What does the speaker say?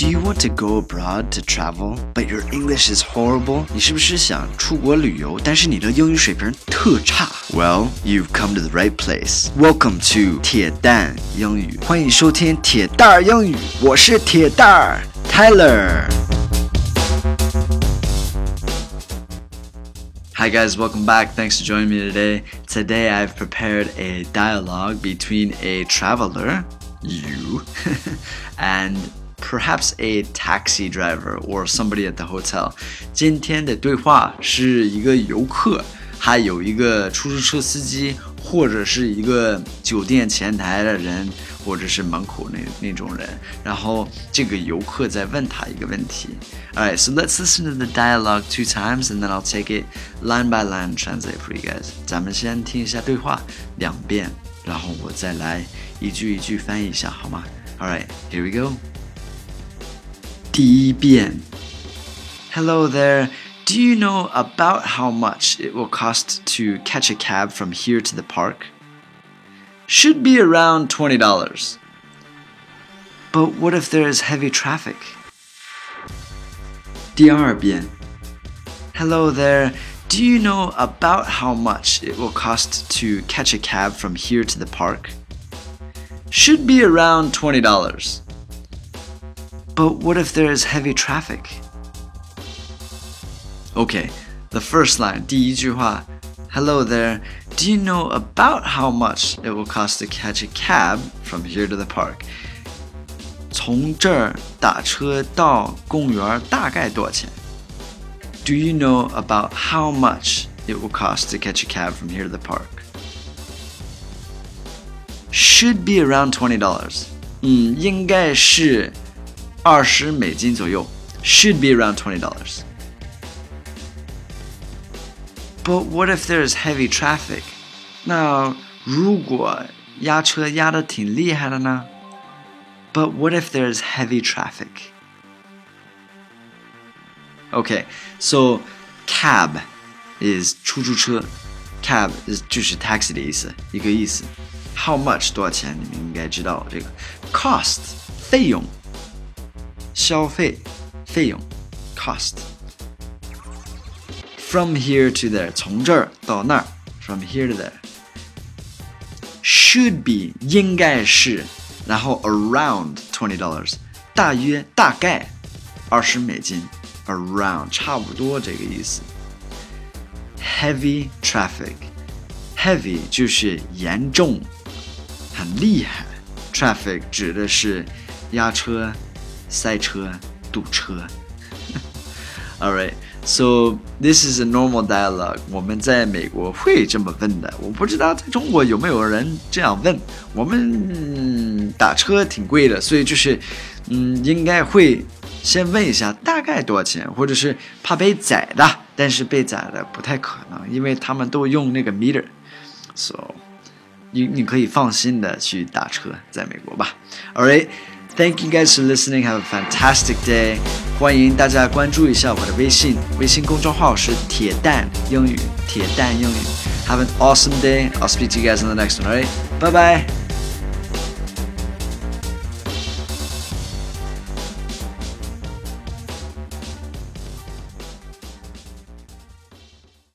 Do you want to go abroad to travel, but your English is horrible? 你是不是想出国旅游，但是你的英语水平特差？Well, you've come to the right place. Welcome to 铁蛋英语，欢迎收听铁蛋儿英语，我是铁蛋儿 Tyler。Hi guys, welcome back. Thanks for joining me today. Today I've prepared a dialogue between a traveler, you, and perhaps a taxi driver or somebody at the hotel. 今天的对话是一个游客，还有一个出租车司机，或者是一个酒店前台的人，或者是门口那那种人。然后这个游客在问他一个问题。Alright, so let's listen to the dialogue two times, and then I'll take it line by line translate for you guys. 咱们先听一下对话两遍，然后我再来一句一句翻译一下，好吗？Alright, here we go. 第一遍，Hello there. Do you know about how much it will cost to catch a cab from here to the park? Should be around $20. But what if there is heavy traffic? 第二遍，Hello there. Do you know about how much it will cost to catch a cab from here to the park? Should be around $20. But what if there is heavy traffic? Okay, the first line, 第一句话, Hello there. Do you know about how much it will cost to catch a cab from here to the park? 从这儿打车到公园大概多少钱？Do you know about how much it will cost to catch a cab from here to the park? Should be around twenty dollars. 嗯，应该是 二十美金左右。Should be around twenty dollars. But what if there's heavy traffic? 那如果压车压的挺厉害的呢？But what if there's heavy traffic? Okay, so cab is 出租车，cab is 就是 taxi 的意思，一个意思。How much 多少钱？你们应该知道这个 cost 费用， 消费费用 cost。From here to there，从这儿到那儿，from here to there。Should be 应该是，然后 around twenty dollars，大约大概二十美金，around 差不多这个意思。Heavy traffic，heavy 就是严重、很厉害，traffic 指的是压车、 塞车、堵车。All right. So this is a normal dialogue. 我们在美国会这么问的，我不知道在中国有没有人这样问。我们打车挺贵的，所以就是，嗯，应该会先问一下大概多少钱，或者是怕被宰的，但是被宰的不太可能，因为他们都用那个 meter。So 你你可以放心的去打车，在美国吧。All right. Thank you guys for listening. Have a fantastic day. 欢迎大家关注一下我的微信，微信公众号是铁蛋英语，铁蛋英语。Have an awesome day. I'll speak to you guys in the next one. Alright, bye bye.